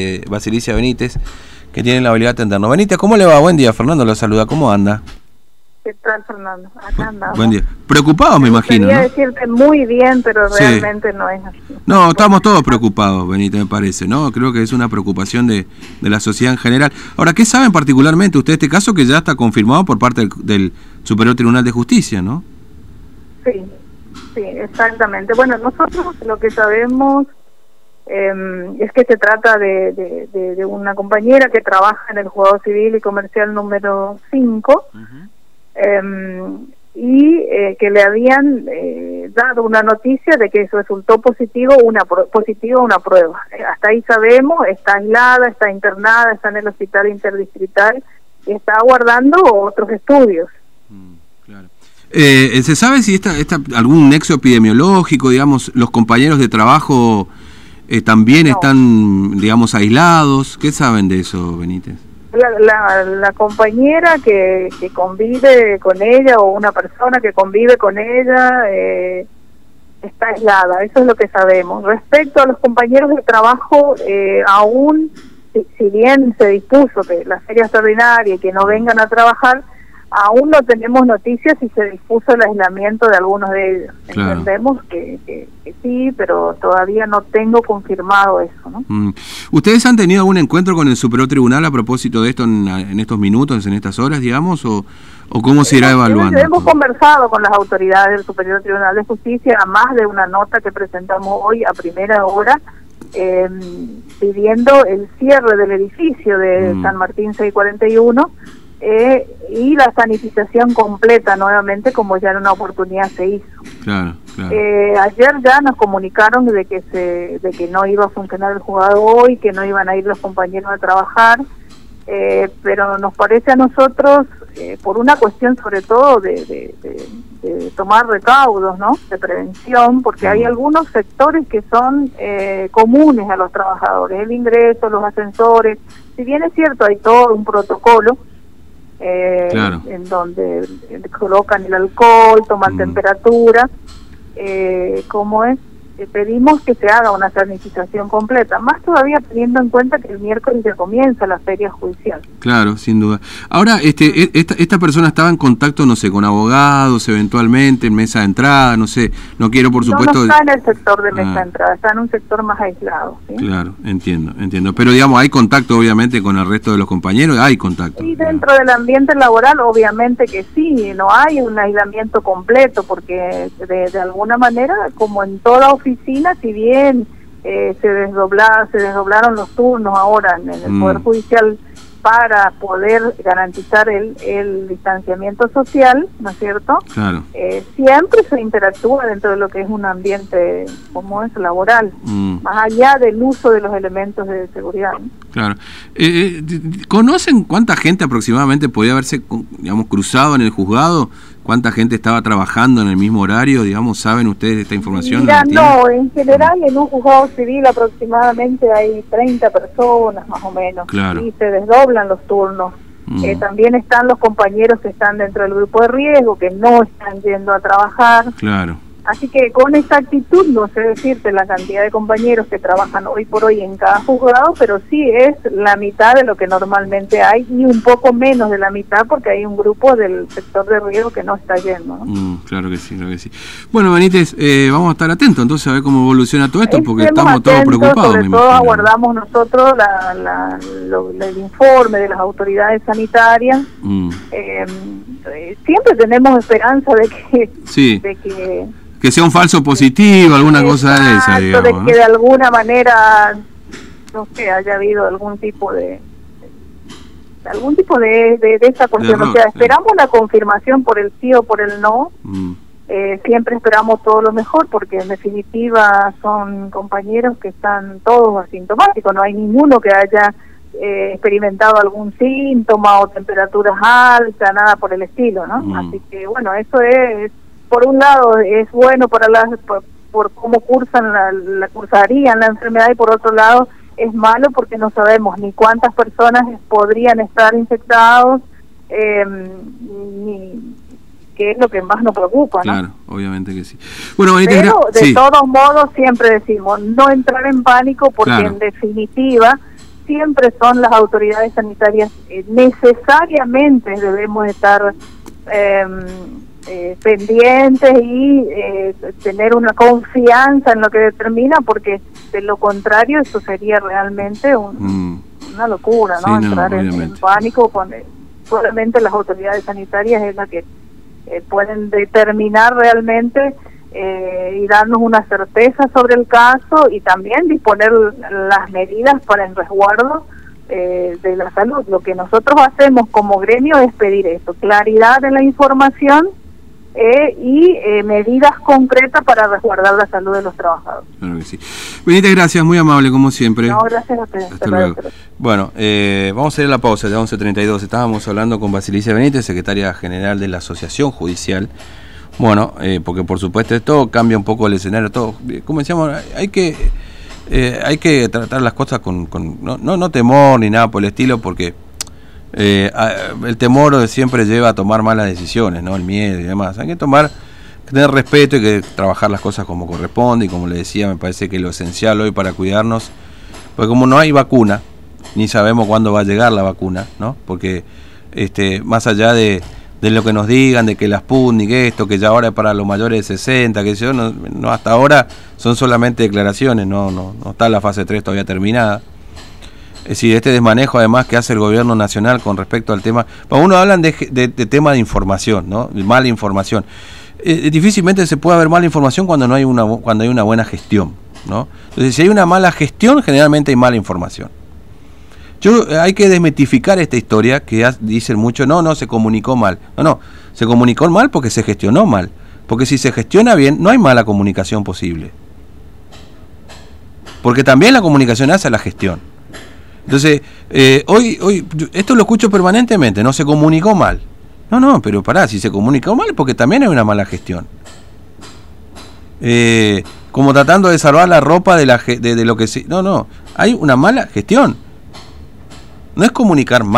eh, Basilicia Benítez, que tiene la habilidad de atendernos. Benítez, ¿cómo le va? Buen día, Fernando lo saluda, ¿cómo anda? ¿Qué tal, Fernando? Acá andamos. Buen día. Preocupado, me imagino, Quería ¿no? decirte muy bien, pero Sí. realmente no es así. No, estamos todos preocupados, Benítez, me parece, ¿no? Creo que es una preocupación de, de la sociedad en general. Ahora, ¿qué saben particularmente usted de este caso que ya está confirmado por parte del, del Superior Tribunal de Justicia, ¿no? Sí, sí, exactamente. Bueno, nosotros lo que sabemos eh, es que se trata de, de, de- de una compañera que trabaja en el Juzgado Civil y Comercial número 5 y eh, que le habían eh, dado una noticia de que resultó positivo una pro- positivo una prueba. Eh, hasta ahí sabemos, está aislada, está internada, está en el hospital interdistrital y está aguardando otros estudios. Claro. Eh, ¿Se sabe si está, está algún nexo epidemiológico, digamos, los compañeros de trabajo eh, también No. están, digamos, aislados? ¿Qué saben de eso, Benítez? La, la, la compañera que, que convive con ella o una persona que convive con ella eh, está aislada, eso es lo que sabemos. Respecto a los compañeros de trabajo, eh, aún, si, si bien se dispuso que la feria extraordinaria y que no vengan a trabajar, aún no tenemos noticias si se dispuso el aislamiento de algunos de ellos. Claro. Entendemos que, que, que sí, pero todavía no tengo confirmado eso, ¿no? Mm. ¿Ustedes han tenido algún encuentro con el Superior Tribunal a propósito de esto en, en estos minutos, en estas horas, digamos, o, o cómo se irá evaluando? Hemos conversado con las autoridades del Superior Tribunal de Justicia, a más de una nota que presentamos hoy a primera hora, eh, pidiendo el cierre del edificio de Mm. San Martín 641 eh, y la sanitización completa nuevamente, como ya en una oportunidad se hizo. Claro, claro. Eh, ayer ya nos comunicaron de que se, de que no iba a funcionar el juzgado hoy, que no iban a ir los compañeros a trabajar, eh, pero nos parece a nosotros, eh, por una cuestión sobre todo de, de- de- de tomar recaudos, ¿no? De prevención, porque hay algunos sectores que son eh, comunes a los trabajadores, el ingreso, los ascensores, si bien es cierto hay todo un protocolo, eh, Claro. en donde colocan el alcohol, toman Mm. temperatura, eh, ¿cómo es? Eh, pedimos que se haga una sanitización completa, más todavía teniendo en cuenta que el miércoles ya comienza la feria judicial. Claro, sin duda. Ahora, este, e- esta, esta persona estaba en contacto, no sé, con abogados, eventualmente, en mesa de entrada, no sé, no quiero, por supuesto... no, no está en el sector de mesa Ah. de entrada, está en un sector más aislado. ¿sí? Claro, entiendo, entiendo. Pero, digamos, hay contacto, obviamente, con el resto de los compañeros, hay contacto. Y dentro del ambiente laboral, obviamente que sí, no hay un aislamiento completo, porque de, de alguna manera, como en toda oficina, si bien eh, se, desdobla, se desdoblaron los turnos ahora en, el Mm. Poder Judicial para poder garantizar el, el distanciamiento social, ¿no es cierto? Claro. Eh, siempre se interactúa dentro de lo que es un ambiente como es laboral, Mm. más allá del uso de los elementos de seguridad. ¿no? Claro. Eh, eh, ¿Conocen cuánta gente aproximadamente podía haberse, digamos, cruzado en el juzgado? ¿Cuánta gente estaba trabajando en el mismo horario? Digamos, ¿saben ustedes esta información? Mira, no, en general en un juzgado civil aproximadamente hay 30 personas más o menos. Claro. Y se desdoblan los turnos. Mm. Eh, también están los compañeros que están dentro del grupo de riesgo, que no están yendo a trabajar. Claro. Así que con esta actitud no sé decirte la cantidad de compañeros que trabajan hoy por hoy en cada juzgado, pero sí es la mitad de lo que normalmente hay y un poco menos de la mitad porque hay un grupo del sector de riesgo que no está yendo. ¿no? Mm, claro que sí, claro que sí. Bueno, Benítez, eh, vamos a estar atentos entonces a ver cómo evoluciona todo esto, porque Estemos estamos todos atentos, preocupados. Sobre me todo imagino. aguardamos nosotros la, la- lo- el informe de las autoridades sanitarias. Mm, eh, siempre tenemos esperanza de que, Sí, de que que sea un falso positivo, alguna cosa de esa, digamos. de ¿no? que de alguna manera, no sé, haya habido algún tipo de algún tipo de, de, de esa cuestión. o sea, sí. esperamos la confirmación por el sí o por el no. Mm, Eh, siempre esperamos todo lo mejor porque en definitiva son compañeros que están todos asintomáticos. No hay ninguno que haya eh, experimentado algún síntoma o temperaturas altas, nada por el estilo, ¿no? Mm. Así que bueno, eso es, por un lado, es bueno para las, por, por cómo cursan la, la cursarían la enfermedad y por otro lado es malo porque no sabemos ni cuántas personas podrían estar infectados, eh, ni que es lo que más nos preocupa, ¿no? Claro, obviamente que sí. Bueno, Pero de sí. todos modos siempre decimos no entrar en pánico porque Claro. en definitiva siempre son las autoridades sanitarias eh, necesariamente debemos estar em, eh, pendientes y eh, tener una confianza en lo que determina, porque de lo contrario eso sería realmente mm. una locura, ¿no? Entrar en, pánico, solamente las autoridades sanitarias es la que pueden determinar realmente eh, y darnos una certeza sobre el caso y también disponer las medidas para el resguardo eh, de la salud. Lo que nosotros hacemos como gremio es pedir eso, claridad en la información eh, y medidas concretas para resguardar la salud de los trabajadores. Claro que sí. Benítez, gracias, muy amable como siempre. No, gracias a ustedes. Hasta luego. Bueno, vamos a ir a la pausa de 11.32. Estábamos hablando con Basilicia Benítez, secretaria general de la Asociación Judicial bueno, eh, porque por supuesto esto cambia un poco el escenario, todo. Como decíamos, hay que eh, hay que tratar las cosas con, con no, no, temor ni nada por el estilo, porque eh, el temor siempre lleva a tomar malas decisiones, ¿no? El miedo y demás. Hay que tomar, tener respeto y que trabajar las cosas como corresponde y como le decía, me parece que lo esencial hoy para cuidarnos, porque como no hay vacuna, ni sabemos cuándo va a llegar la vacuna, ¿no? Porque este, más allá de de lo que nos digan, de que las Sputnik, esto, que ya ahora es para los mayores de 60, que yo, no, no, hasta ahora son solamente declaraciones, no, no, no está la fase 3 todavía terminada. Es decir, este desmanejo además que hace el gobierno nacional con respecto al tema, para uno hablan de, de, tema de información, ¿no? De mala información. Eh, eh, difícilmente se puede haber mala información cuando no hay una cuando hay una buena gestión, ¿no? Entonces, si hay una mala gestión, generalmente hay mala información. Yo eh, hay que desmitificar esta historia que dicen mucho, no, no, se comunicó mal. No, no, se comunicó mal porque se gestionó mal. Porque si se gestiona bien, no hay mala comunicación posible. Porque también la comunicación hace la gestión. Entonces, eh, hoy, hoy, esto lo escucho permanentemente, no se comunicó mal. No, no, pero pará, si se comunicó mal, porque también hay una mala gestión. Eh, como tratando de salvar la ropa de, la, de, de lo que. No, no, hay una mala gestión. No es comunicar mal.